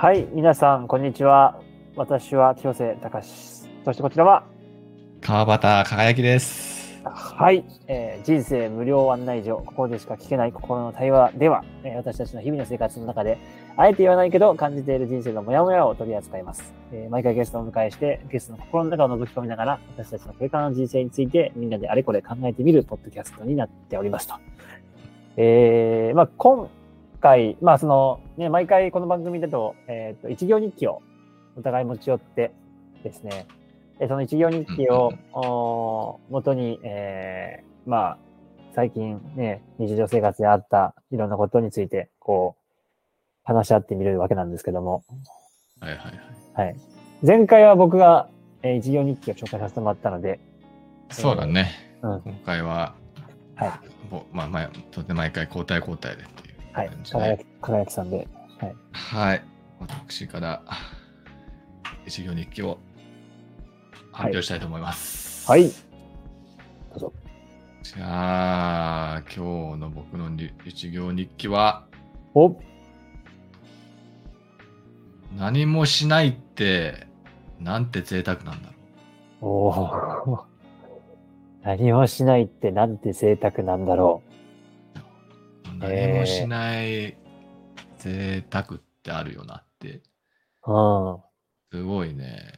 はい、皆さん、こんにちは。私は清瀬隆。そしてこちらは、川端輝きです。はい、えー人生無料案内所、ここでしか聞けない心の対話では、えー私たちの日々の生活の中で、あえて言わないけど感じている人生のモヤモヤを取り扱います。えー毎回ゲストをお迎えして、ゲストの心の中を覗き込みながら、私たちのこれからの人生について、みんなであれこれ考えてみるポッドキャストになっておりますと。えーまあ、今回、まあ、その、ね、毎回この番組だと、えっ、と、一行日記をお互い持ち寄ってですね、えーその一行日記を、おー元に、えーまあ、最近ね、日常生活であったいろんなことについて、こう、話し合ってみるわけなんですけども、はいはいはい。はい。前回は僕が、えー一行日記を紹介させてもらったので、そうだね。うん今回は、はい。ぼまあ、まあ、とて毎回交代交代でっていうはい。輝き、輝きさんで、はい。はい。私から一行日記を発表したいと思います。はい。どうぞ。じゃあ、今日の僕のに一行日記は、お何もしないって、なんて贅沢なんだろおー何もしないってなんて贅沢なんだろう。何もしない贅沢ってあるよなって、う。うん。すごいね、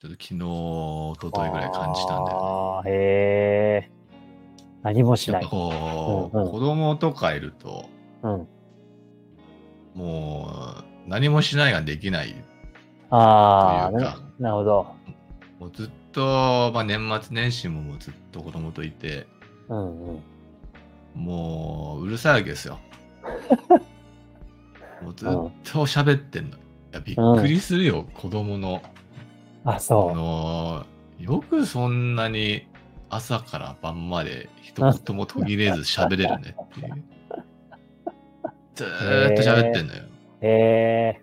ちょっと昨日、一昨日ぐらい感じたんだよああ、へえ。何もしね。ない。こう、うんうん子供とかいると、うん。もう何もしないができない。ああ、ななるほど。もうずっと、まあ、年末年始ももうずっと子供といて、うんうん。もううるさいわけですよ。もうずっと喋ってんの。いや、びっくりするよ、子供の。あ、あそのよくそんなに朝から晩まで一言も途切れず喋れるねっていう。ずーっと喋ってんのよ。う。へえ。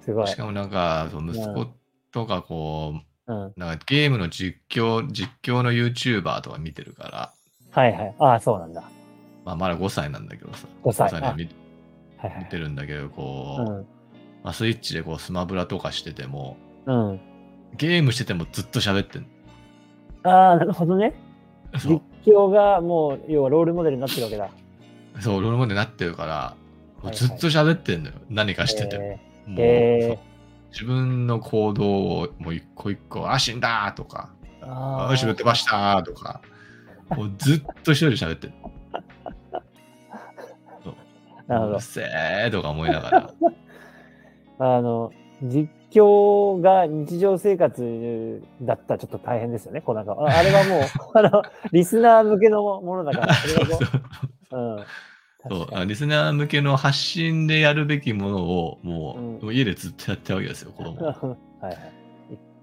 すごいし。かもなんか、そう息子とかこうん。う、なんかゲームの実況、実況の YouTuber とか見てるから、はいはい。ああ、そうなんだ。まあまだ5歳なんだけどさ、5歳で見はいはい。見てるんだけど、こう、うん。まあ、スイッチでこうスマブラとかしてても、うん。ゲームしててもずっと喋ってんああ、なるほどね。実況がもう、要はロールモデルになってるわけだ。そう、ロールモデルになってるから、もはいはいうずっと喋ってんのよ。何かしてても。へもうへーそう自分の行動をもう一個一個、あ、死んだとか、ーああ、後ろ手ばしたとか、もうずっと一人で喋ってる。そうなるほどうるせえとか思いながら。あの、実況が日常生活だったらちょっと大変ですよね、こうなんか。ああれはもう、あの、リスナー向けのものだから、そう、うん。そう確かにあリスナー向けの発信でやるべきものをもう,、うんもう家でずっとやってるわけですよ、子供。はいはい。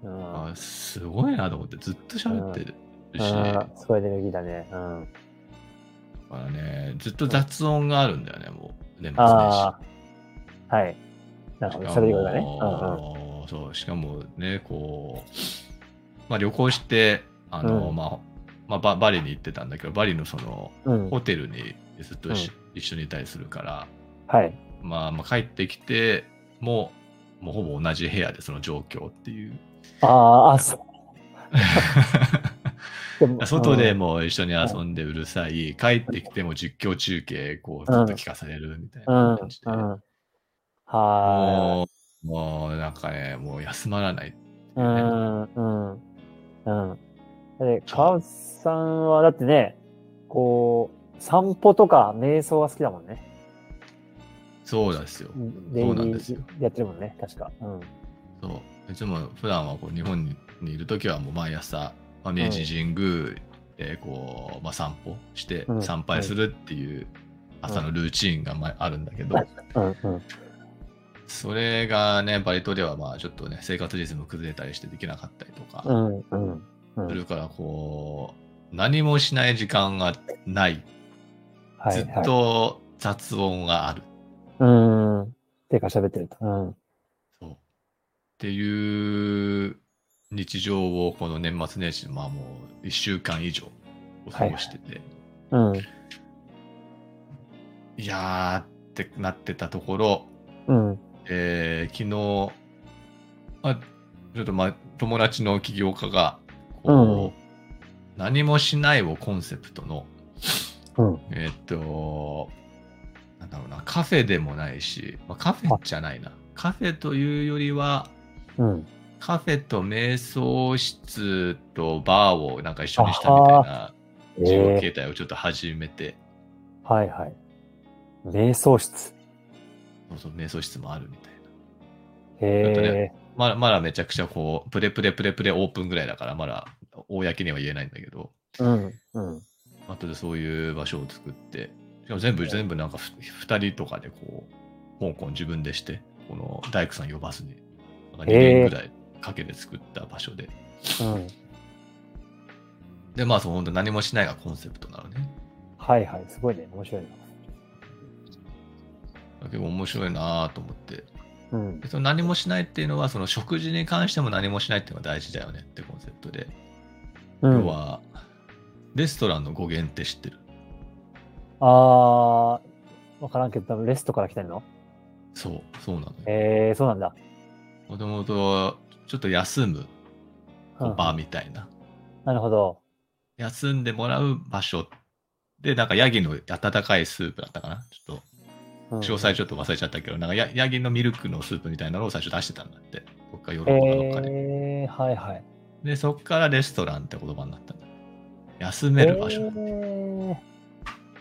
うんあすごいなと思ってずっと喋ってるし、あだーすごいエネルギーだね。うん。からね、ずっと雑音があるんだよね、もう。年末年始。はい。なるほど。しかそれ以外がね。もそう、しかもね、こう、まあ旅行して、あの、うんまあ、まあバ、バリに行ってたんだけど、バリのその、うんうん。うん。ホテルにずっとし、一緒にいたりするから、はい。まあ、まあ、帰ってきて、もう、もうほぼ同じ部屋でその状況っていう。ああ、あ、そう。外でうんもう一緒に遊んでうるさい、帰ってきても実況中継、こう、ずっと聞かされるみたいうん。な感じで。うん。はもう、もうなんかね、もう休まらない。い。うん。うん。うん。で、川内さんはだってね、こう、散歩とか瞑想が好きだもんね。そうなんですよ。そうなんですよーやってるもんね、確か。うん。そう。いつも普段はこう日本にいるときはもう毎朝、まあ、明治神宮でこう、まあ、散歩してうん参拝するっていう朝のルーチンがまああるんだけど。それがね、バリ島ではまあちょっとね、生活リズム崩れたりしてできなかったりとかうん。うん。うんするから、こう、何もしない時間がない。ずっ。と雑音がある。うん。てか喋ってると。うん。そうっていう日常をこの年末年始、まあもう1週間以上過ごしてて、うん。いやーってなってたところ、うん。えー昨日、あちょっとまあ友達の起業家が、こう、何もしないをコンセプトの、うん。えーっと、なんだろうな、カフェでもないし、まあ、カフェじゃないな。カフェというよりは、うん。カフェと瞑想室とバーをなんか一緒にしたみたいな事業え形態をちょっと始めて、ー、はいはい。瞑想室。そうそう、瞑想室もあるみたいな。へえ。まだまだめちゃくちゃこう、プレプレプレプレオープンぐらいだから、まだ公には言えないんだけど、うん。うん。後でそういう場所を作って、しかも全部、全部なんかふ2人とかでこう、香港自分でして、この大工さん呼ばずに、なんか2年ぐらいかけて作った場所で。うん。で、まあ、そう、本当何もしないがコンセプトなのね。はいはい。すごいね。面白いな。結構面白いなぁと思って。うんで。その何もしないっていうのは、その食事に関しても何もしないっていうのが大事だよねってコンセプトで。うん要は、レストランの語源って知ってる？あー、わからんけど、多分レストから来てるの？そう、そうなのよ。へえー、そうなんだ。もともと、ちょっと休むうん場みたいな。なるほど。休んでもらう場所で、なんかヤギの温かいスープだったかな？ちょっと、うん詳細ちょっと忘れちゃったけど、なんかヤヤギのミルクのスープみたいなのを最初出してたんだって。どっかヨーロッパかどっかで。へえー、はいはい。で、そっからレストランって言葉になったんだ。休める場所。へー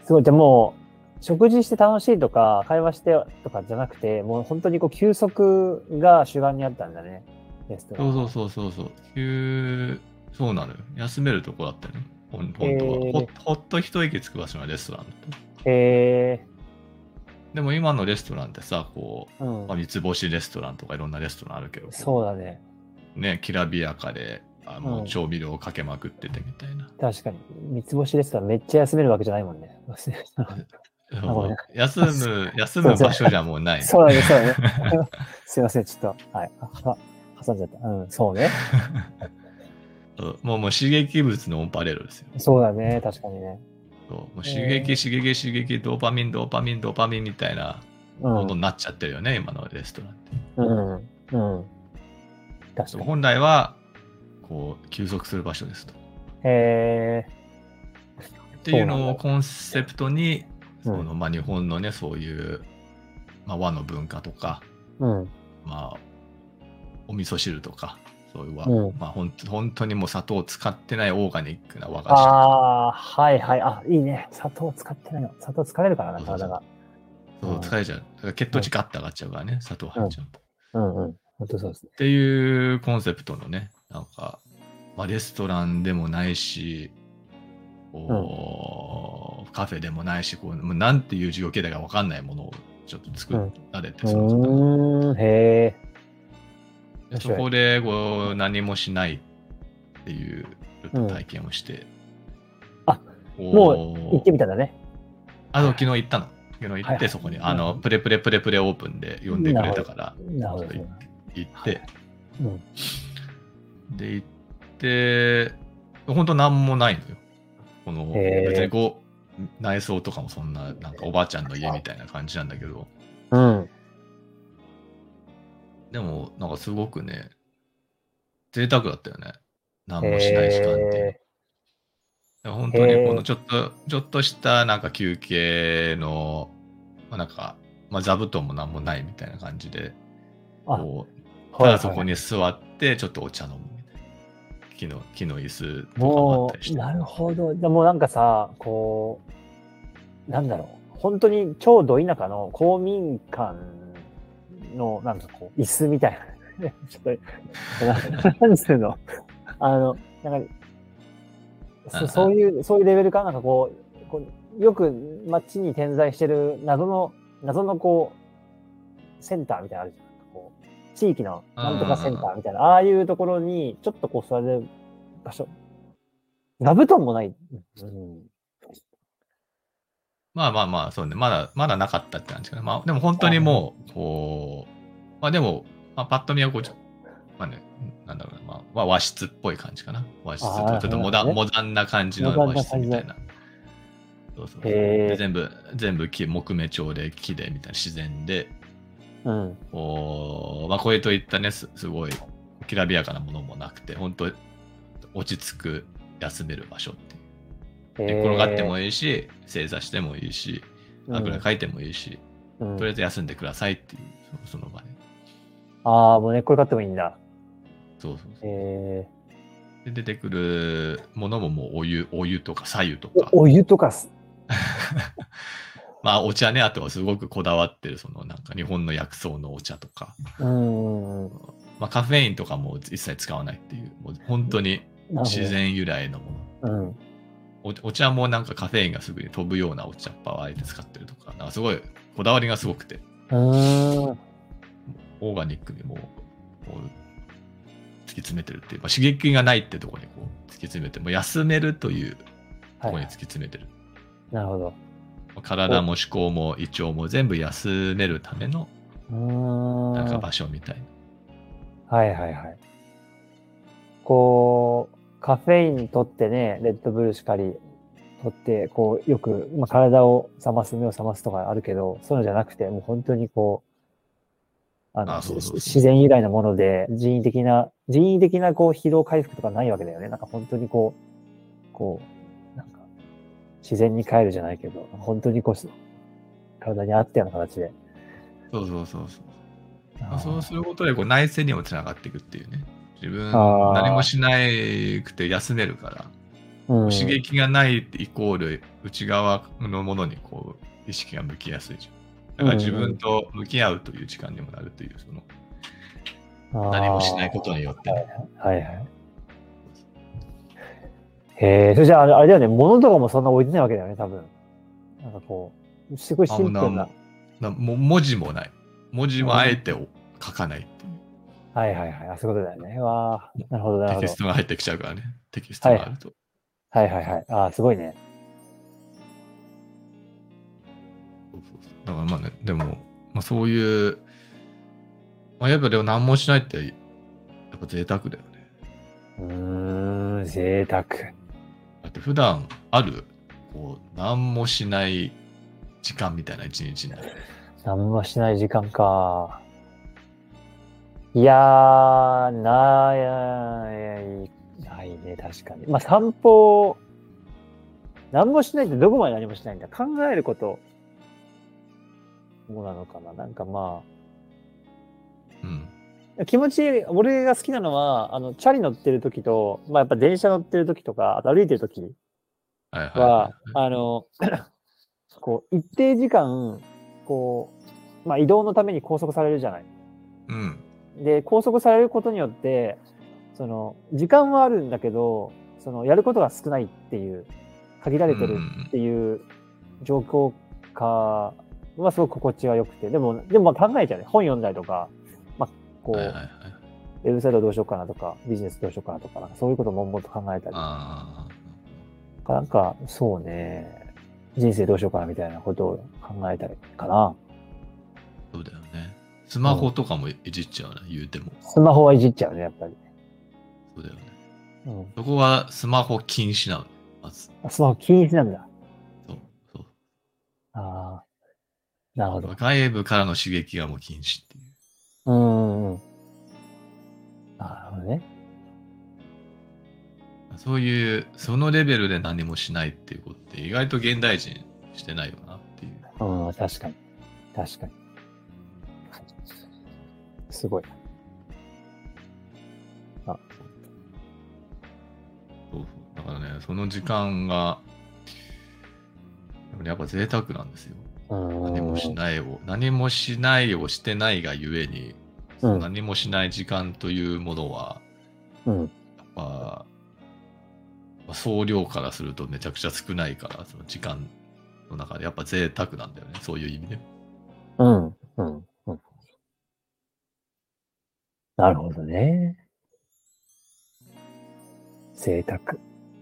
すごい。じゃあもう、食事して楽しいとか、会話してとかじゃなくて、もう本当にこう休息が主眼にあったんだね。そうそうそうそうそう。急そうなのよ。休めるとこだったよね。本当は、へーほ。ほっと一息つく場所がレストランだ。へえでも今のレストランってさ、こう、ー、うんまあ、三つ星レストランとかいろんなレストランあるけど、そうだね。ね、きらびやかで、あもう調味料をかけまくっててみたいな。確かに。三つ星レストランめっちゃ休めるわけじゃないもんね。休む、休む場所じゃもうない。そうだね、そうだね。すいません、ちょっと、はい。は挟んじゃった。うん、そうね。もうもう刺激物のオンパレードですよ。そうだね、確かにね。そうもう刺激、刺激、刺激、ドーパミン、ドーパミン、ドーパミンみたいなうんこと。になっちゃってるよね、今のレストランって。うん。うん。確かに。本来は、こう、休息する場所ですと。へえっていうのをコンセプトに、うんそのまあ、日本のね、そういう、まあ、和の文化とか、ー。うん。まあ、お味噌汁とか、そういう和、うんまあ本当にもう砂糖を使ってないオーガニックな和菓子とか、ああ、はいはい。あ、いいね。砂糖使ってないの。砂糖疲れるからな、体が。そううん疲れちゃう。だから血糖値ガッと上がっちゃうからね、砂糖入っちゃうと。っうんうん。本当そうですね。ていうコンセプトのね、なんか、まあ、レストランでもないし、こうカフェでもないし、こうもうなんていう事業形態が分かんないものをちょっと作られて、うその方へえ。でそこでこう何もしないっていう体験をして。あこも行ってみたんだね。あの、昨日行ったの。昨日行って、はいはいそこに、あの、プレプレプレプレオープンで呼んでくれたから、なるほどね。行って、うん。で、行って、本当なんもないのよ。この、別にこう、内装とかもそんな、なんかおばあちゃんの家みたいな感じなんだけど、うん。でも、なんかすごくね、贅沢だったよね。何もしない時間って本当にこのちょっと、ちょっとしたなんか休憩の、まあ、なんか、まあ、座布団も何もないみたいな感じで、こう、はいただそこに座って、ちょっとお茶飲むみたいな。木の、木の椅子とかもったりして。なるほど。でもなんかさ、こう、なんだろう。本当に超ど田舎の公民館の、なんかこう、椅子みたいな。ちょっと、ななんつうの？あの、なんか、そそういう、そういうレベルかなんかこう、こうよく街に点在してる謎の、謎のこう、センターみたいなのあるじゃん。こう地域のなんとかセンターみたいな、ああいうところに、ちょっとこう座れる場所。座布団もない。うん。まあまあまあ、そうね。まだ、まだなかったって感じかな。まあ、でも本当にもう、こう、まあでも、まあ、パッと見はこう、ちょまあね、なんだろうな、まあ、まあ、和室っぽい感じかな。和室ちょっとモダン、なるほモダンな感じの和室みたいな。そうそう全部、全部木、木目調で木で、みたいな自然で、うん。こう、まあ、これといったね、すすごいきらびやかなものもなくて、本当落ち着く、休める場所っていう。寝転がってもいい。し、正座してもいいし、あぐらかいてもいいし、うんとりあえず休んでくださいっていう、その場で。ああ、もう寝っ転がってもいいんだ。そうそうそう。えで出てくるものももうお湯、お湯とか左右とか、ーおお湯とかす。まあお茶ね、あとはすごくこだわってる、そのなんか日本の薬草のお茶とか、うん。まあカフェインとかも一切使わないっていう、もう本当に自。然由来のもの。うん。おお茶もなんかカフェインがすぐに飛ぶようなお茶っ葉をあえて使ってるとか、なんかすごいこだわりがすごくて。オーガニックにもこう突き詰めてるっていう、まあ、刺激がないってところにこう突き詰めて、もう休めるというとはいころに突き詰めてる。なるほど。体も思考も胃腸も全部休めるための。なんか場所みたいな。はいはいはい。こう、カフェイン取ってね、レッドブルしかり取って、こう、よく、まあ、体を冷ます、目を覚ますとかあるけど、そういうのじゃなくて、もう本当にこう、あの、あそうそうそう自然由来のもので、人為的な、人為的なこう、疲労回復とかないわけだよね。なんか本当にこう、こう、なんか、自然に帰るじゃないけど、本当にこう、体に合ったような形で。そうそうそうそう。そうすることでこう内政にもつながっていくっていうね。自分何もしなくて休めるから、うん刺激がないイコール内側のものにこう意識が向きやすいじゃん。だから自分と向き合うという時間にもなるという、その何もしないことによってね、はいはい。へえ、それじゃああれだよね、物とかもそんな置いてないわけだよね、多分。なんかこう、すごいシンプルなな。なも文字もない。文字もあえてお書かない。はいはいはい。あ、そういうことだよね。わあ、なるほどなるほどテキス。トが入ってきちゃうからね。テキストがあると。はいはいはい。あ、すごいね。だからまあね、でも、まあ、そういう、まあ、やっぱでも何もしないって、やっぱ贅沢だよね。うーん、贅沢。だって普段ある、こう、何もしない時間みたいな一日になる。何もしない時間か。いやー、ない、ないね、確かに。まあ、散歩、何もしないってどこまで何もしないんだ考えること、もなのかななんかまうん。あ、気持ちいい、俺が好きなのは、あの、チャリ乗ってる時と、まあ、やっぱ電車乗ってる時とか、あと歩いてる時はいはいはは、あの、こう、一定時間、こう、まあ、移動のために拘束されるじゃない。い。うん。で、拘束されることによって、その、時間はあるんだけど、その、やることが少ないっていう、限られてるっていう状況下はすごく心地は良くて、でも、でもまあ考えちゃうね。本読んだりとか、まあ、こう、はいはいはい。ウェブサイトどうしようかなとか、ビジネスどうしようかなとか、そういうことももっと考えたり、あなんか、そうね、人生どうしようかなみたいなことを考えたりかな。あ、そうだよね。スマホとかもいじっちゃうな、言うても。スマホはいじっちゃうね、やっぱり。そうだよね。うん。そこはスマホ禁止なの？まず。あスマホ禁止なんだ。そう。そう。ああ。なるほど。外部からの刺激がもう禁止っていう。うんうんうん。なるほどね。そういう、そのレベルで何もしないっていうことって意外と現代人してないよなっていう。うん、確かに。確かに。すごい。そうそうだからね、その時間が、やっぱ贅沢なんですよ。うん。何もしないを、何もしないをしてないがゆえに、その何もしない時間というものは、うん。やっぱ、まあ総量からするとめちゃくちゃ少ないから、その時間の中でやっぱ贅沢なんだよね、そういう意味で。うん。うん。うん。なるほどね。贅沢。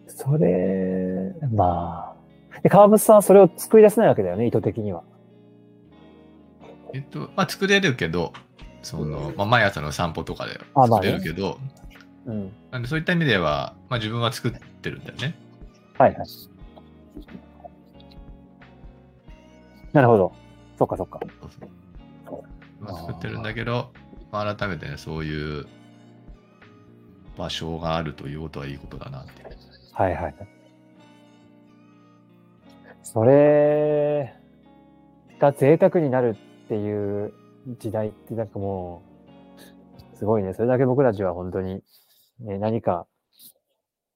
それ、まあ。で、川淵さんはそれを作り出せないわけだよね、意図的には。えっと、まあ作れるけど、その、まあ毎朝の散歩とかであまあね作れるけど、うん。なんでそういった意味では、まあ自分は作ってるんだよね。はいはい。なるほど。そっかそっか。そうそう今作ってるんだけど、まあ改めてね、そういう場所があるということはいいことだなって。はいはい。それが贅沢になるっていう時代ってなんかもう、すごいね。それだけ僕たちは本当に、ね、何か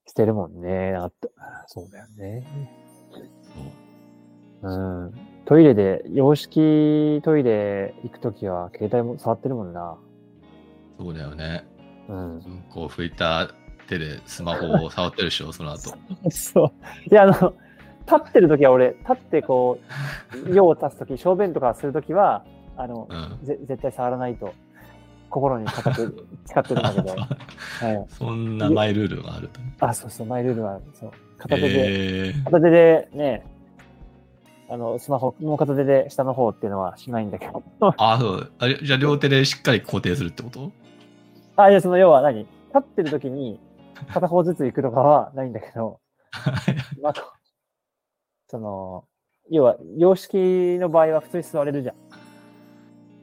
してるもんね。あとそうだよね。そううん。トイレで、洋式トイレ行くときは携帯も触ってるもんな。そうだよね。うん。うんこう拭いた手でスマホを触ってるでしょ、その後。そう。いや、あの、立ってるときは俺、立ってこう、用を足すとき、小便とかするときは、あの、うん。ぜ絶対触らないと、心に固く 使ってるんだけど、はい。そんなマイルールがあると。あ、そうそう、マイルールは、そう。片手で、えー、片手でね、あの、スマホもう片手で下の方っていうのはしないんだけど。あ、そう。あれじゃあ両手でしっかり固定するってこと？あ、いや、その要は何？立ってる時に片方ずつ行くとかはないんだけど、まあ、その、要は、洋式の場合は普通に座れるじゃん。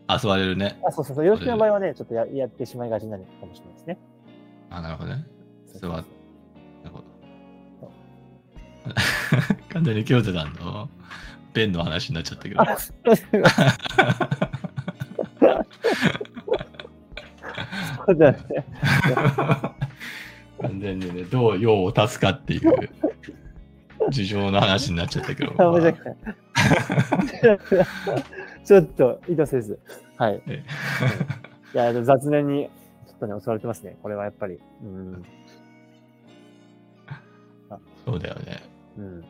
あ、座れるね。あ、そうそうそう。洋式の場合はね、ちょっとややってしまいがちになるかもしれないですね。あ、なるほどね。座っなるほど。完全に京都さんの便の話になっちゃったけど。ね。完全にね、どう用を足すかっていう事情の話になっちゃったけど。あ申し訳ない。ちょっと意図せず。はい。えいや、雑念にちょっとね、襲われてますね。これはやっぱり。うん。そうだよね。うん。い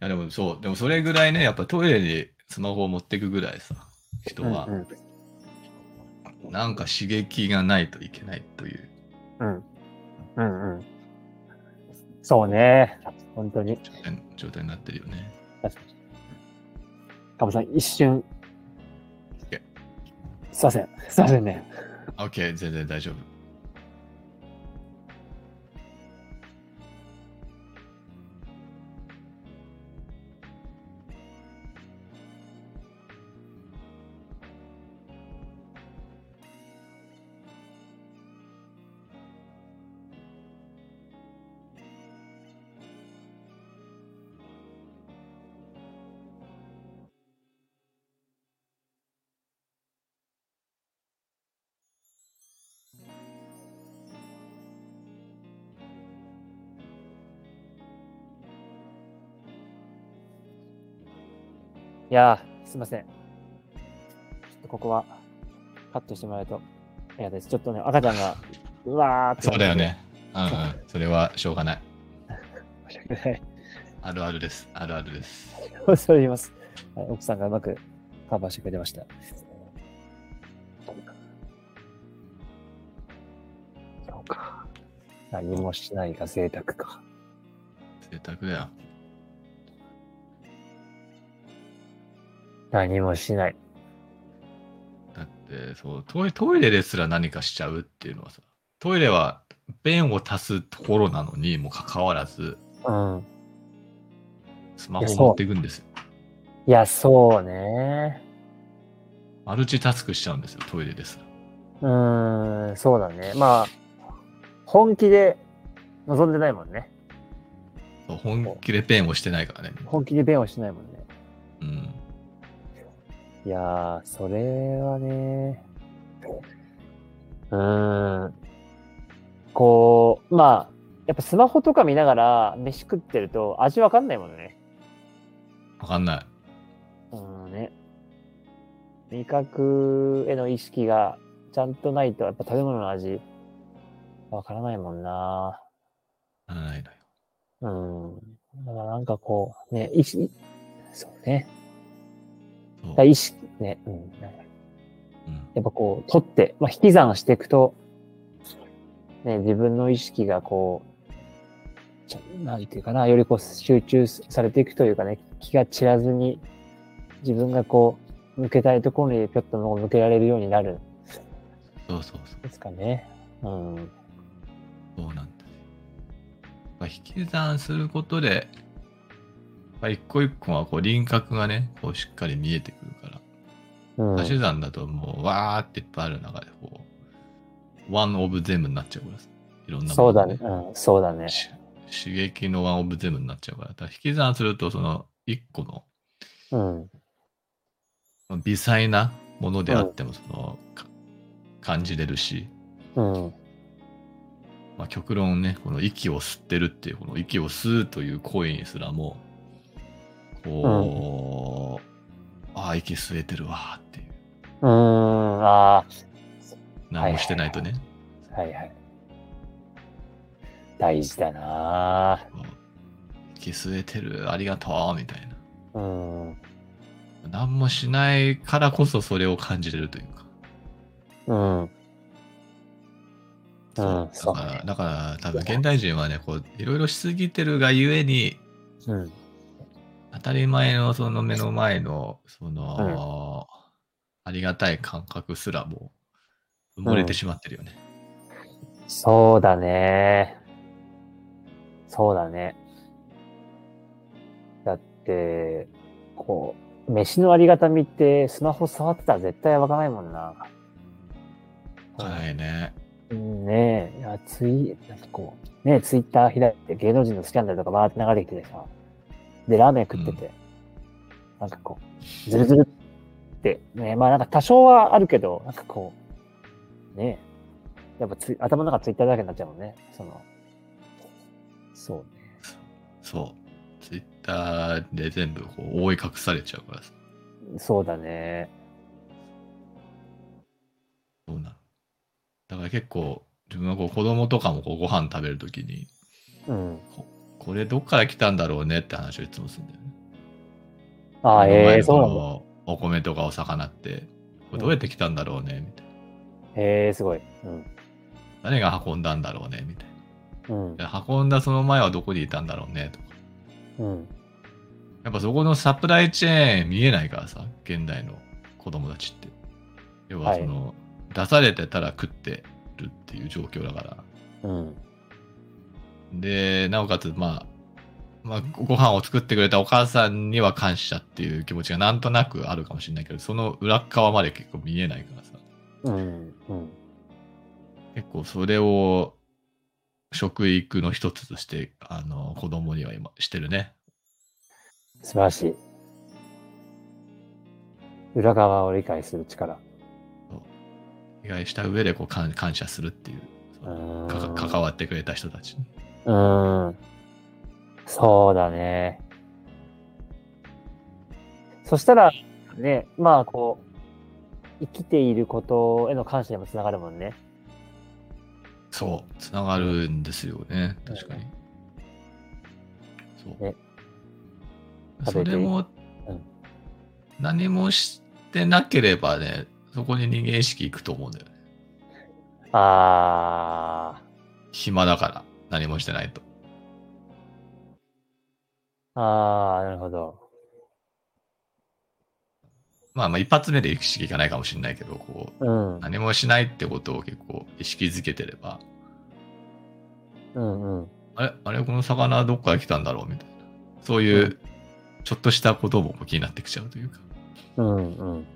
やでもそう、でもそれぐらいね、やっぱトイレにスマホを持っていくぐらいさ、人はうんなんか刺激がないといけないといううん。うんうん。そうね。本当に。状態状態になってるよね。確かに。かもさん、一瞬。すいません。すいませんね。OK、全然大丈夫。いやー、すいません。ちょっとここはカットしてもらうと嫌です。ちょっとね、赤ちゃんが、うわーって。そうだよ。ね。うんうん。それはしょうがない。申し訳ない。あるあるです。あるあるです。それ言います。はい、奥さんがうまくカバーしてくれました。そうか。何もしないが贅沢か。贅沢だよ。何もしない。だってそうトイ、トイレですら何かしちゃうっていうのはさ、トイレは便を足すところなのにもかかわらず、うん。スマホを持っていくんですよ。いや、そうね。マルチタスクしちゃうんですよ、トイレですら。うーん、そうだね。まあ、本気で望んでないもんね。そう本気で便をしてないからね。本気で弁をしないもんね。うん。いやー、それはね、うーん、こう、まあ、やっぱスマホとか見ながら飯食ってると味わかんないもんね。わかんない。うんね。味覚への意識がちゃんとないと、やっぱ食べ物の味、わからないもんな。わからないのよ。うん。だからなんかこう、ね、意識、そうね。だ意識、ね、うん。やっぱこう、取って、まあ、引き算していくと、ね、自分の意識がこう、なんていうかな、よりこう集中されていくというかね、気が散らずに、自分がこう、向けたいところにぴょっと向けられるようになるんそうそうそう。ですかね。うん。そうなんです。まあ、引き算することで、まあ、一個一個はこう輪郭がね、こうしっかり見えてくるから、うん。足し算だともう、わーっていっぱいある中で、こう、ワンオブゼムになっちゃうからさ。いろんなものそうだね。うん、そうだね。し刺激のワンオブゼムになっちゃうから。だから引き算すると、その1個のうん。微細なものであっても、その、か感じれるし、うん。まあ、極論ね、この息を吸ってるっていう、この息を吸うという行為にすらも、こう、ああ、息吸えてるわーっていう。うーん。あ何もしてないとね。あ、はいはい。大事だな息吸えてる、ありがとう、みたいな。うん。何もしないからこそそれを感じれるというか。うん。そううんそうだから、だから多分現代人はね、こう、いろいろしすぎてるがゆえに、うん。当たり前のその目の前の、その、ありがたい感覚すらも埋もれてしまってるよね。そうだね。そうだね。だって、こう、飯のありがたみってスマホ触ってたら絶対わかないもんな。はいね。うんねえ、いやツイ、なんかこう、ねえ、ツイッター開いて芸能人のスキャンダルとかバーって流れてきてさ、で、ラーメン食ってて、なんかこう、ずるずるって、ねまあなんか多少はあるけど、なんかこう、ねえ、やっぱツイ頭の中ツイッターだけになっちゃうもんね、その、そうね。そう。ツイッターで全部こう覆い隠されちゃうからさ。そうだね。そうなの。だから結構、自分はこう子供とかもこうご飯食べるときに、うん。これどっから来たんだろうねって話をいつもするんだよね。ああ、ええにそうなんだ。お米とかお魚って、これどうやって来たんだろうねみたいな。へえすごい。うん。誰が運んだんだろうねみたいうん。運んだその前はどこにいたんだろうねとか。うん。やっぱそこのサプライチェーン見えないからさ、現代の子供たちって。要はその、出されてたら食ってるっていう状況だから。うん。で、なおかつ、まあ、まあ、ご飯を作ってくれたお母さんには感謝っていう気持ちがなんとなくあるかもしれないけど、その裏っ側まで結構見えないからさ。うん。うん。結構それを食育の一つとして、あの、子供には今してるね。素晴らしい。裏側を理解する力。意外した上でこう感感謝するっていう、う関わってくれた人たちに。うーん。そうだね。そしたら、ね、まあこう、生きていることへの感謝にもつながるもんね。そう、つながるんですよね、確かに。そう。ねそれもうん、何もしてなければね、そこに人間意識いくと思うんだよね。あ暇だから、何もしてないと。ー、あー、なるほど。まあまあ一発目で意識いかないかもしれないけど、こう、うん。何もしないってことを結構意識づけてれば、うんうん。あれ、あれ、この魚どっから来たんだろうみたいな。そういうう、ちょっとしたことも気になってきちゃうというか。うんうん。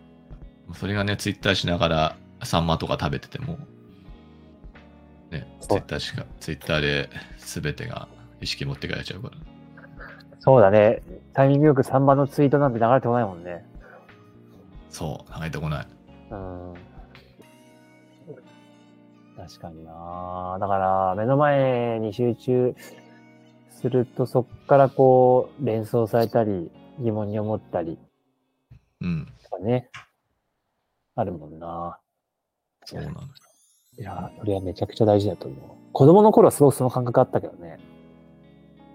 それがね、ツイッターしながら、サンマとか食べてても、ね、ツイッターしか、ツイッターで全てが意識持ってかれちゃうから。そうだね。タイミングよく3番のツイートなんて流れてこないもんね。そう、流れてこない。うん。確かになだから、目の前に集中すると、そっからこう、連想されたり、疑問に思ったりうん、とかね、あるもんなそうなのよ。いや、それはめちゃくちゃ大事だと思う。子供の頃はすごくその感覚あったけどね。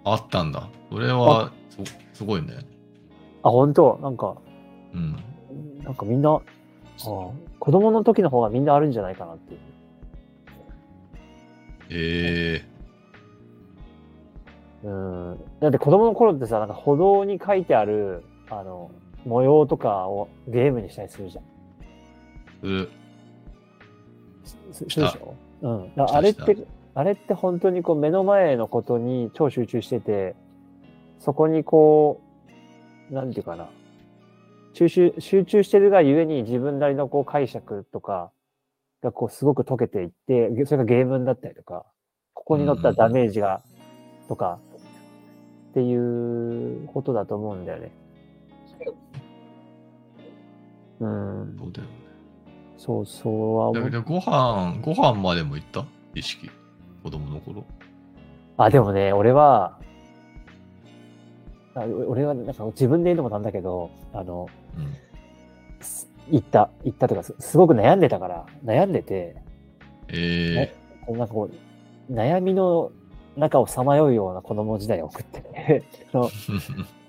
あったんだ。それは、すすごいね。あ、本当？なんか、うん。なんかみんな、あ子供の時の方がみんなあるんじゃないかなっていう。えうん。だって子供の頃ってさ、なんか歩道に書いてある、あの、模様とかをゲームにしたりするじゃん。ー、うすするでしょ？うん。あれって、あれって本当にこう目の前のことに超集中してて、そこにこう、なんていうかな。集中、集中してるがゆえに自分なりのこう解釈とかがこうすごく解けていって、それがゲームだったりとか、ここに乗ったらダメージが、とか、っていうことだと思うんだよね。うん、そうだよね。そうそうは思うだけどご飯、ご飯までも行った？意識。子供の頃。あ、でもね、俺は、あ俺はなんか自分で言うのもなんだけど、あの、うん。す行った、行ったとかす、すごく悩んでたから、悩んでて、えこうなんかこう、悩みの中をさまようような子供時代を送ってて、そのー。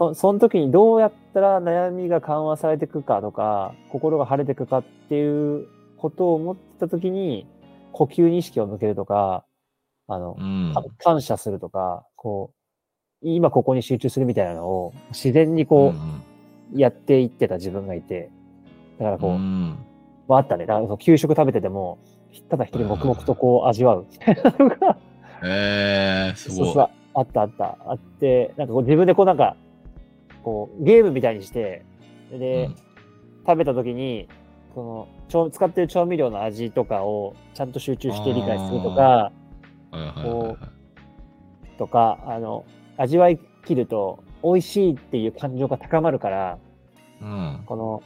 そその時にどうやったら悩みが緩和されていくかとか、心が晴れていくかっていうことを思ってた時に、呼吸に意識を向けるとか、あのう、ん。か感謝するとか、こう、今ここに集中するみたいなのを自然にこう、やっていってた自分がいて、だからこう、うん。まああったね。だから給食食べてても、ただ一人黙々とこう味わう。えー、すごい。そうそう、あったあった。あって、なんかこう自分でこうなんか、こうゲームみたいにして、で、うん食べた時に、その調使ってる調味料の味とかをちゃんと集中して理解するとか、はいはいはいはいとか、あの、味わい切ると美味しいっていう感情が高まるから、うん。この、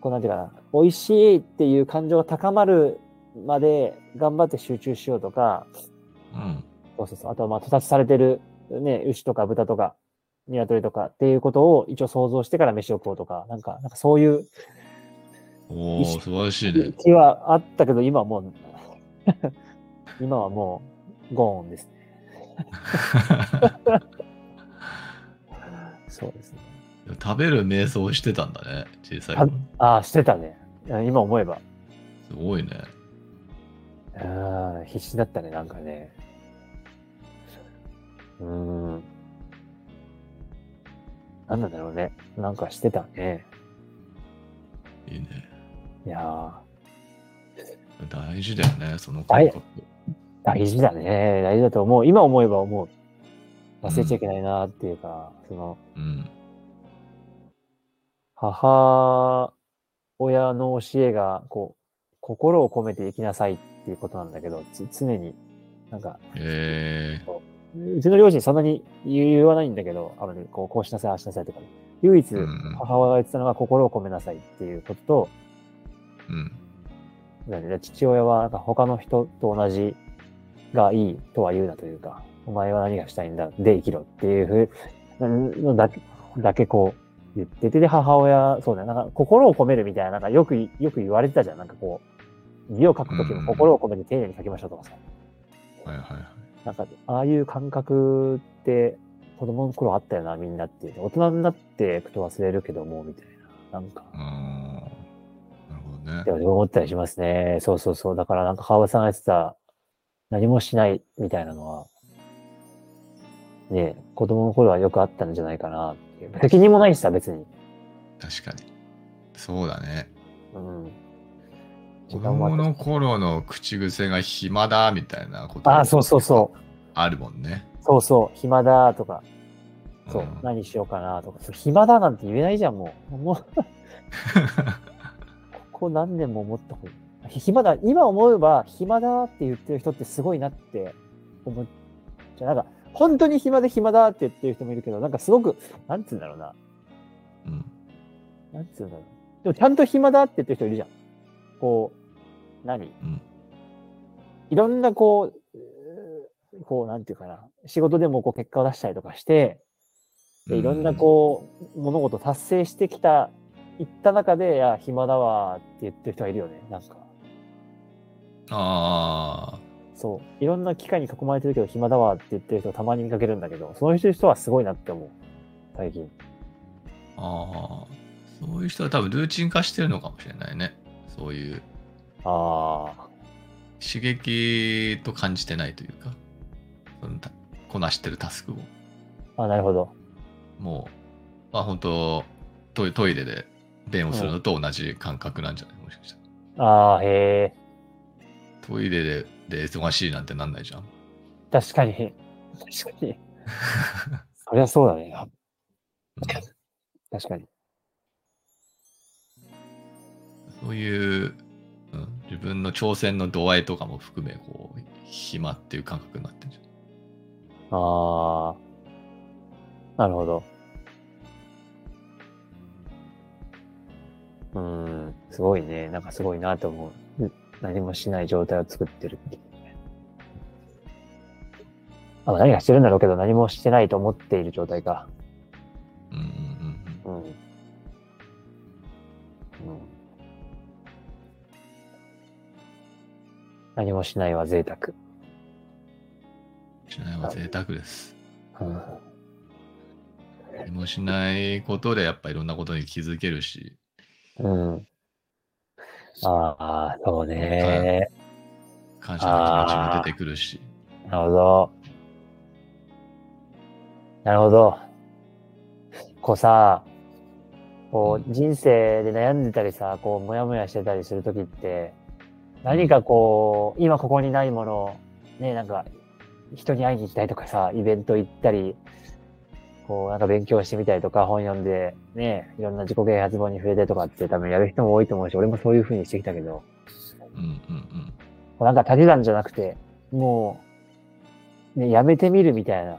こうなんていうかな、美味しいっていう感情が高まるまで頑張って集中しようとか、うん。そうそうそう。あとはまあ、屠殺されてるね、牛とか豚とか、鶏とかっていうことを一応想像してから飯を食おうとか、なんか、なんかそういうおお素晴らしいね。気はあったけど、今はもう、今はもう、ゴーンですね。そうですね。食べる瞑想してたんだね、小さいあ頃。ああ、してたね。今思えば。すごいね。ああ、必死だったね、なんかね。うーん。なんだろうね。なんかしてたね。いいね。いやー、大事だよね、そのはい感覚。大事だね。大事だと思う。今思えば思う。忘れちゃいけないなっていうか、その、うん。母親の教えが、こう、心を込めて生きなさいっていうことなんだけど、つ常に、なんか、えうちの両親そんなに言わないんだけど、あまりこう、こうしなさい、ああしなさいとか、ね、唯一母親が言ってたのが心を込めなさいっていうことと、うん。父親はなんか他の人と同じがいいとは言うなというか、お前は何がしたいんだで生きろっていうふうのだけだけこう言ってて、で、母親、そうだね、なんか心を込めるみたいな、なんかよく、よく言われてたじゃん。なんかこう、字を書くときも心を込めて丁寧に書きましょうとかさ。はいはいはい。なんか、ああいう感覚って子供の頃あったよな、みんなっていう。大人になっていくと忘れるけども、みたいな。なんか。なるほどねで。も思ったりしますね。そうそうそう。だからなんか、川端さんが言ってた、何もしないみたいなのは、ね子供の頃はよくあったんじゃないかなっていう。責任もないしさ、別に。確かに。そうだね。うん。子供の頃の口癖が暇だみたいなことああ、そうそうそう。あるもんね。そうそう。暇だとか、そう、ん何しようかなとか。暇だなんて言えないじゃん、もう。もう、ここ何年も思ったこと。暇だ、今思えば暇だって言ってる人ってすごいなって思っちゃう。なんか、本当に暇で暇だって言ってる人もいるけど、なんかすごく、なんつうんだろうな。うん。なんつうんだろう。でもちゃんと暇だって言ってる人いるじゃん。こう、何？うん。いろんなこうこう、なんていうかな。仕事でもこう結果を出したりとかして、でいろんなこう、物事達成してきた、いった中で、いや、暇だわーって言ってる人がいるよね。なんか。ああ。そう。いろんな機会に囲まれてるけど、暇だわって言ってる人をたまに見かけるんだけど、その人はすごいなって思う。最近。ああ。そういう人は多分ルーチン化してるのかもしれないね。そういうああ。刺激と感じてないというか、そのたこなしてるタスクを。あ、なるほど。もう、まあ本当トイトイレで便をするのと同じ感覚なんじゃない？もしかしたら。ああ、へえ。トイレでで忙しいなんてなんないじゃん。確かに。確かに。そりゃそうだね。確かに。そういう、うん、自分の挑戦の度合いとかも含め、こう、暇っていう感覚になってるじゃん。ああ。なるほど。うーん、すごいね。なんかすごいなと思う。うん何もしない状態を作ってるって。あ何がしてるんだろうけど何もしてないと思っている状態か。うんうんうんうん。何もしないは贅沢。しないは贅沢です。うん。何もしないことでやっぱいろんなことに気づけるし、うん。ああ、そうね。感謝の気持ちも出てくるし。なるほど。なるほど。こうさ、こう、人生で悩んでたりさ、こう、もやもやしてたりするときって、何かこう、今ここにないものを、ね、なんか、人に会いに行ったりとかさ、イベント行ったり、こう、なんか勉強してみたりとか、本読んで、ね、いろんな自己啓発本に触れてとかって多分やる人も多いと思うし、俺もそういう風にしてきたけど、うんうんうん。こうなんか足し算じゃなくて、もう、ね、やめてみるみたいな、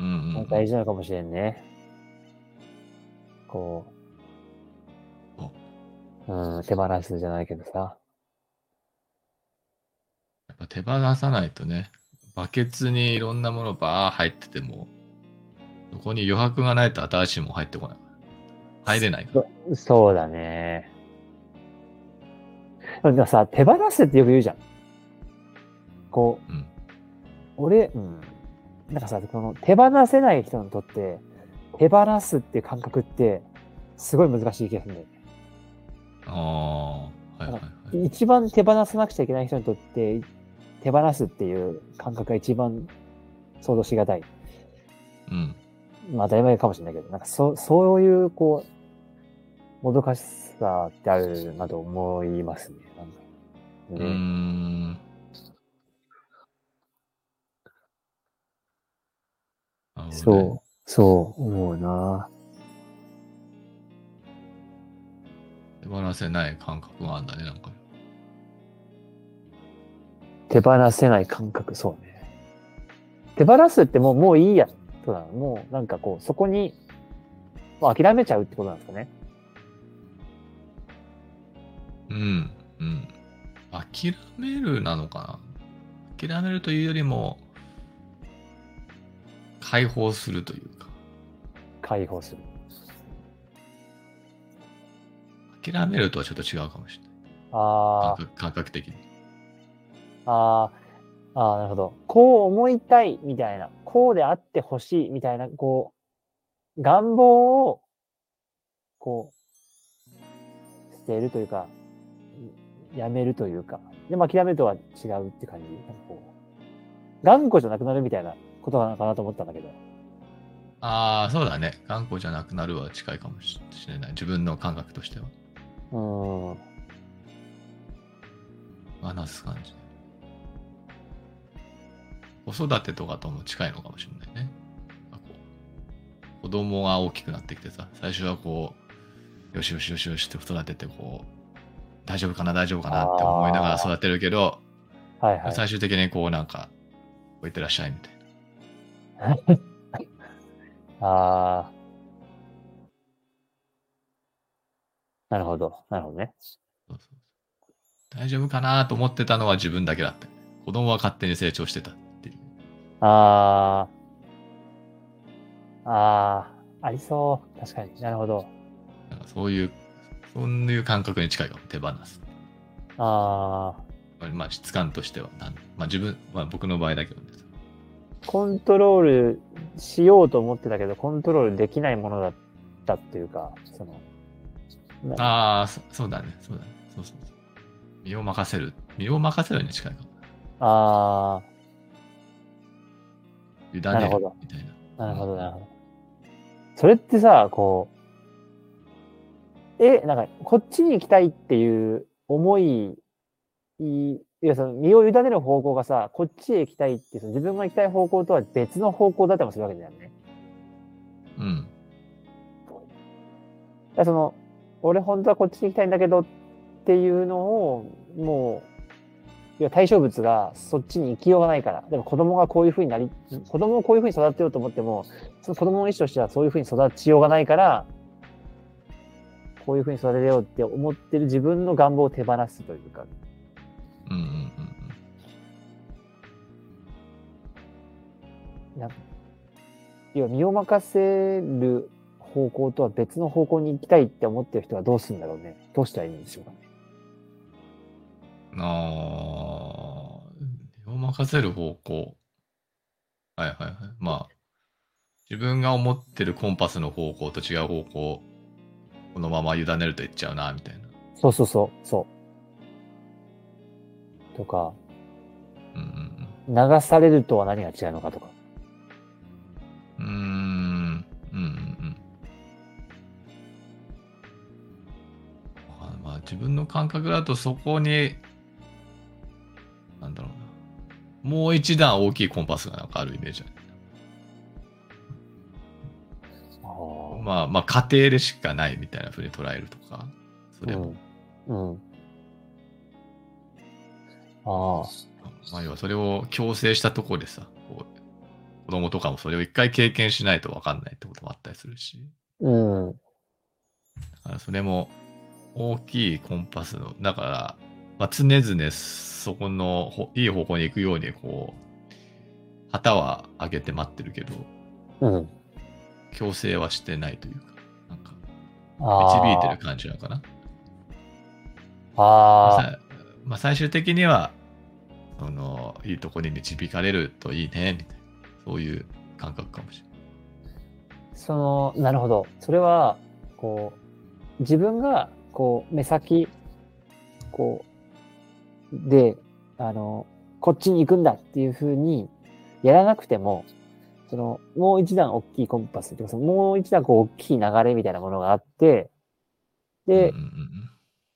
うんうんうん、大事なのかもしれんね。こう、うん、手放すじゃないけどさ。手放さないとね、バケツにいろんなものばー入ってても、そこに余白がないと新しいもの入ってこない。入れないから。そそうだね。でもさ、手放すってよく言うじゃん。こう、うん俺、うん。なんかさ、この手放せない人にとって、手放すっていう感覚って、すごい難しい気がするんだよね。ああ、はいはいはい。一番手放さなくちゃいけない人にとって、手放すっていう感覚が一番想像しがたい。うん。まあ当たり前かもしれないけど、なんかそそういう、こう、もどかしさってあるなと思いますね。なんかうん。そう、そう思うな。手放せない感覚があるんだね、なんか。手放せない感覚、そうね。手放すってもう、もういいや。だなもうなんかこう、そこに、もう諦めちゃうってことなんですかね。うん、うん。諦めるなのかな諦めるというよりも、解放するというか、解放する。諦めるとはちょっと違うかもしれない。あ感覚感覚的に。あ、あなるほど。こう思いたいみたいな、こうであってほしいみたいな、こう、願望を、こう、捨てるというか、やめるというか、でも諦めるとは違うって感じ？こう、頑固じゃなくなるみたいなことなのかなと思ったんだけど。ああ、そうだね。頑固じゃなくなるは近いかもしれない。自分の感覚としては。うーん。話す感じ。子育てとかとも近いのかもしれないね。子供が大きくなってきてさ、最初はこう、よしよしよしよしって育てて、こう、大丈夫かな、大丈夫かなって思いながら育てるけど、はいはい。最終的にこうなんか、置いてらっしゃいみたいな。ああ。なるほど。なるほどね。そうそう大丈夫かなと思ってたのは自分だけだった。子供は勝手に成長してた。ああ。ああ。ありそう。確かに。なるほど。なんかそういう、そういう感覚に近いかも、手放す。ああ。まあ、質感としてはなん、まあ自分、まあ僕の場合だけどね。コントロールしようと思ってたけど、コントロールできないものだったっていうか、その、なああ、そそうだね、そうだね。そうそうそう。身を任せる。身を任せるに近いかも。あ委ねるなるほどみたいな。あ、なるほど、なるほど。それってさ、こう、え、なんか、こっちに行きたいっていう思い、いいや、その身を委ねる方向がさ、こっちへ行きたいって、その自分が行きたい方向とは別の方向だったりもするわけだよね。うん。だその、俺本当はこっちに行きたいんだけどっっていうのを、もう、いや対象物がそっちに行きようがないから。でも子供がこういうふうになり、子供をこういうふうに育てようと思っても、その子供の意思としてはそういうふうに育ちようがないから、こういうふうに育てようって思ってる自分の願望を手放すというか。うんうんうんなんか要は身を任せる方向とは別の方向に行きたいって思ってる人はどうするんだろうね。どうしたらいいんでしょうかね。うん。ああ、身を任せる方向。はいはいはい。まあ、自分が思ってるコンパスの方向と違う方向、このまま委ねると言っちゃうな、みたいな。そうそうそう、そう。とか、うんうん流されるとは何が違うのかとか。うん。うーん。うんうんうん。まあ、まあ、自分の感覚だとそこに、なんだろうな。もう一段大きいコンパスがなんかあるイメージある。あまあまあ家庭でしかないみたいな風に捉えるとか、それも、うん。うん。ああ。まあ要はそれを強制したところでさ、こう子供とかもそれを一回経験しないと分かんないってこともあったりするし、うん。だからそれも大きいコンパスの、だから、まあ、常々そこのほいい方向に行くように、こう、旗は上げて待ってるけど、うん。強制はしてないというか、なんか。導いてる感じなのかな？あまあ、最終的にはそのいいとこに導かれるといいねみたいなそういう感覚かもしれない。その、なるほど。それは、こう、自分が、こう、目先、こう、で、あの、こっちに行くんだっていうふうに、やらなくても、その、もう一段大きいコンパスっていうか、そのもう一段こう、大きい流れみたいなものがあって、で、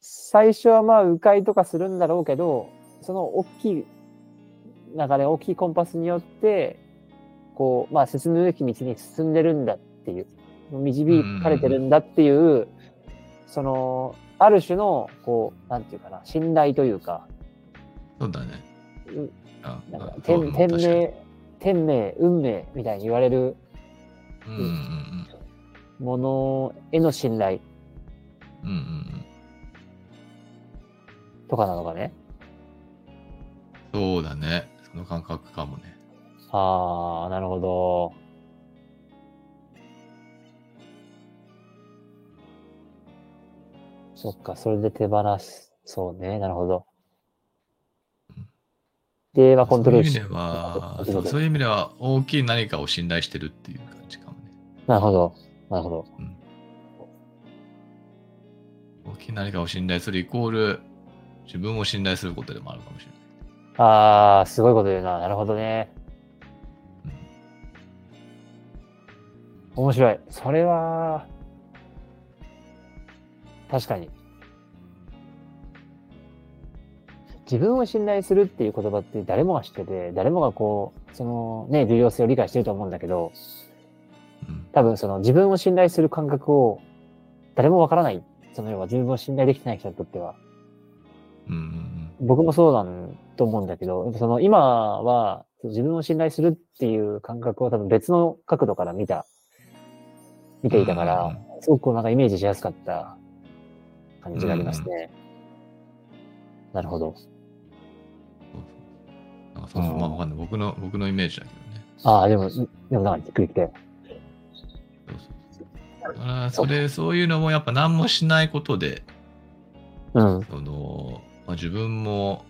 最初はまあ、迂回とかするんだろうけど、その大きい流れ、大きいコンパスによって、こう、まあ、進むべき道に進んでるんだっていう、導かれてるんだっていう、その、ある種の、こう、なんていうかな、信頼というか、そうだね。うあなんかあ天天命、天命、運命みたいに言われるうんうんうんものへの信頼うんうんうんとかなのかね？そうだね。その感覚かもね。ああ、なるほど。そっか、それで手放す。そうね、なるほどうん。で、まあ、コントロールしそういう意味ではあそういう意味では大きい何かを信頼してるっていう感じかもね。なるほど。なるほど。大きい何かを信頼するイコール自分を信頼することでもあるかもしれない。ああ、すごいこと言うな。なるほどね。面白い。それは、確かに。自分を信頼するっていう言葉って誰もが知ってて、誰もがこう、そのね、重要性を理解してると思うんだけど、うん多分その自分を信頼する感覚を誰もわからない。その要は自分を信頼できてない人にとっては。僕もそうなんと思うんだけど、その今は自分を信頼するっていう感覚を多分別の角度から見た、見ていたかうんら、すごくこうなんかイメージしやすかった感じがありますね。なるほど。そうそう、うんまあわかんない。僕の、僕のイメージだけどね。ああ、でも、でもなんかじっくりきて。そうそうだからそれ、そういうのもやっぱ何もしないことで、うん。その、まあ、自分も、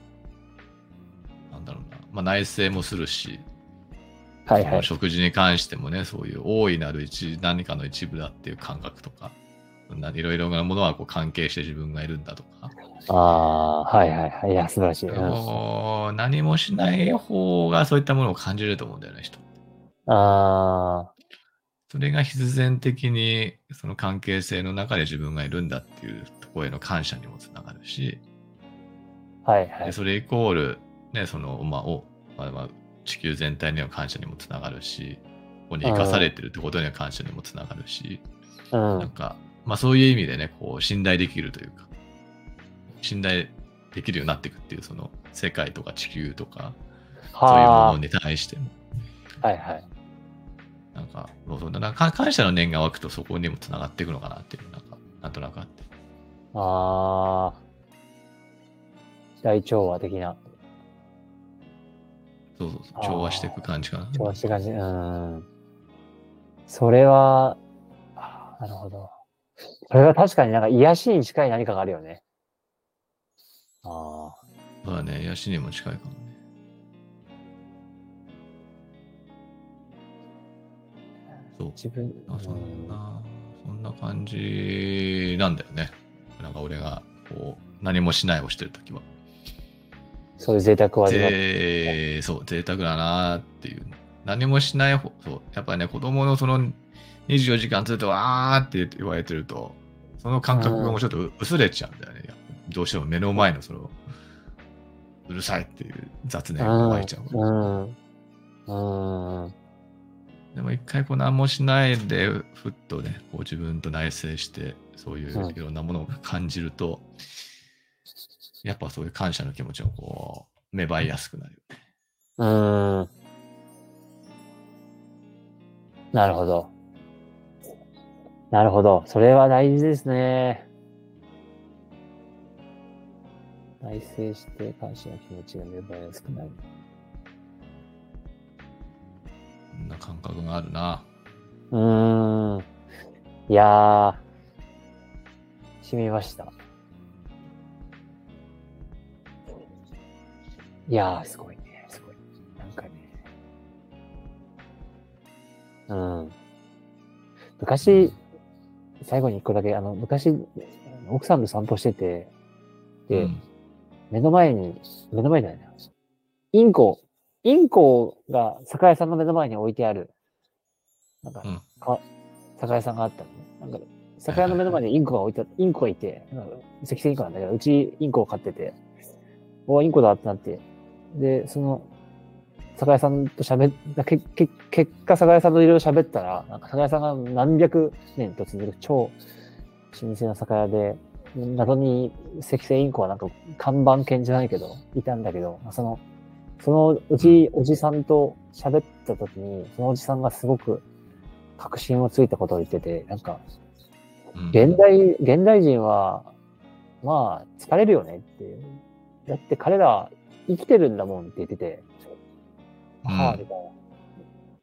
なんだろうな、まあ、内省もするし、はいはい。食事に関してもね、そういう大いなる一何かの一部だっていう感覚とか、ないろいろなものはこう関係して自分がいるんだとか、ああ、はいはいはい。いや、素晴らしい。何もしない方がそういったものを感じると思うんだよね、人。あそれが必然的にその関係性の中で自分がいるんだっていうところへの感謝にもつながるし、あ、はいはい。でそれイコール、ね、その、まあ、お、まあ、まあ、地球全体には感謝にもつながるし、ここに生かされてるってことには感謝にもつながるし、うん。なんか、まあそういう意味でね、こう、信頼できるというか、信頼できるようになっていくっていう、その世界とか地球とか、そういうもはのに対しても。あ。はいはい。なんか、そう感謝の念が湧くとそこにもつながっていくのかなっていう、なんか、なんとなくあって。ああ。大調和的な。そうそうそう調和していく感じかな。調和して感じ。うん。それは、なるほど。それは確かになんか癒しに近い何かがあるよね。ああ。そうだね、癒しにも近いかもね。そう。自分、あそうんんな、そんな感じなんだよね。なんか俺が、こう、何もしないをしてるときは。そういう贅沢を味わって。で、そう、贅沢だなっていう。何もしない方、そう、やっぱね、子供のその24時間ずっとわーって言われてると、その感覚がもうちょっと薄れちゃうんだよね。どうしても目の前のその、うるさいっていう雑念が湧いちゃう。うん。うん。でも一回こう何もしないで、ふっとね、こう自分と内省して、そういううんいろんなものを感じると、やっぱそういう感謝の気持ちをこう、芽生えやすくなるよね。うん。なるほど。なるほど。それは大事ですね。内省して感謝の気持ちが芽生えやすくなる。そんな感覚があるな。うーん。いやー、染みました。いやー、すごいね、すごい。なんかね。うん。昔、最後に一個だけ、あの、昔、奥さんと散歩してて、で、うん目の前に、目の前じゃないな。インコ、インコが酒屋さんの目の前に置いてある、なんか、うん。か酒屋さんがあったのね。なんか、酒屋の目の前にインコが置いてあインコがいて、なんか赤線インコなんだけど、うちインコを飼ってて、おインコだってなって、で、その、酒屋さんと喋っ、け、け、結果酒屋さんといろいろ喋ったら、なんか酒屋さんが何百年と続く超老舗の酒屋で、謎に赤星インコはなんか看板犬じゃないけど、いたんだけど、その、そのうちおじさんと喋った時に、そのおじさんがすごく確信をついたことを言ってて、なんか、うん現代、現代人は、まあ、疲れるよねっていう。だって彼ら生きてるんだもんって言ってて、うんはあ、みたいな。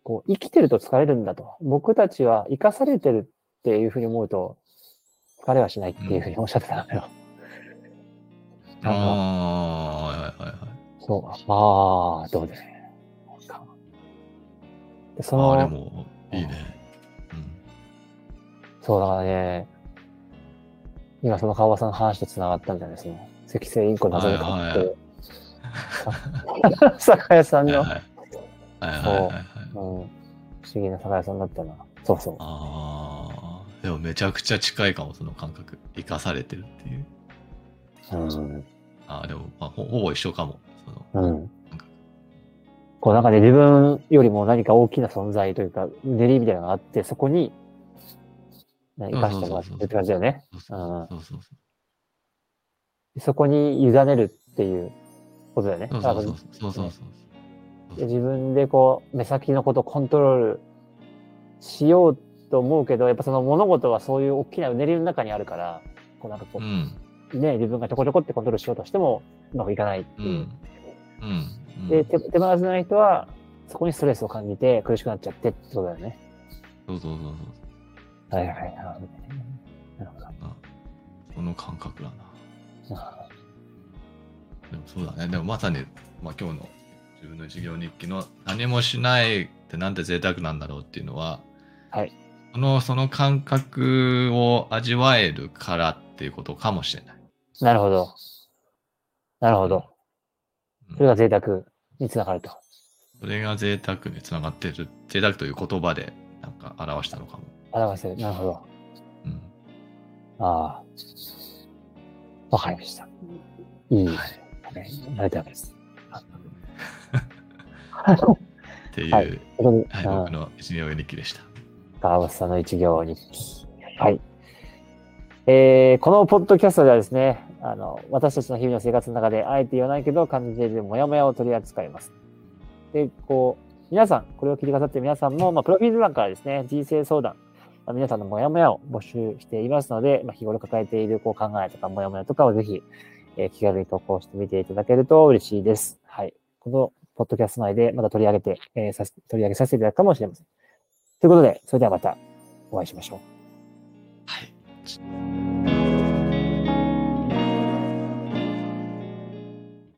こう、生きてると疲れるんだと。僕たちは生かされてるっていうふうに思うと、疲れはしないっていうふうにおっしゃってたのよ。ああ、はいはいはいはい。そう。ああ、どうで。でそああ、での、も、いいね。そうだからね、今その川場さんの話と繋がったんじゃないその、赤星インコ謎に飼ってる、酒屋さうんん。の、はいはいはいはいはいはい。うん、不思議な酒屋さんだったな。そうそう。ああ、でもめちゃくちゃ近いかも、その感覚。生かされてるっていう。うん。ああ、でも、まあ、ほほぼ一緒かも。そのうん。こうなんかね、自分よりも何か大きな存在というか、うねりみたいなのがあって、そこに、ね生かしてもらってるって感じだよね。そうそうそうそうそこに委ねるっていうことだよね。そうそうそうそうそうで自分でこう、目先のことをコントロールしようと思うけど、やっぱその物事はそういう大きなうねりの中にあるから、こうなんかこうんう、ね、自分がちょこちょこってコントロールしようとしても、うまくいかないっていう。うんで、手手放せない人は、そこにストレスを感じて苦しくなっちゃってってことだよね。そうそうそうそうはいはいはい。なるほどねなるほど。あその感覚だなあでもそうだねでもまさに、まあ、今日の自分の授業日記の何もしないってなんて贅沢なんだろうっていうのははい。そのその感覚を味わえるからっていうことかもしれないなるほど。なるほど。それが贅沢につながると。それが贅沢につながってる贅沢という言葉でなんか表したのかも、表せる。なるほど。うんああ。わかりました。いい。はいはい。ありがとうございます。っていう、ははい僕の一行日記でした川端さんの一行日記。はい。えー、このポッドキャストではですね、あの、私たちの日々の生活の中で、あえて言わないけど感じているモヤモヤを取り扱います。で、こう、皆さん、これを聞いてくださっている皆さんも、まあ、プロフィール欄からですね、人生相談、まあ、皆さんのモヤモヤを募集していますので、まあ、日頃抱えているこう考えとかモヤモヤとかをぜひ、えー気軽に投稿してみていただけると嬉しいです。はい。このポッドキャスト内でまた取り上げて、えー取り上げさせていただくかもしれません。ということで、それではまたお会いしましょう。はい。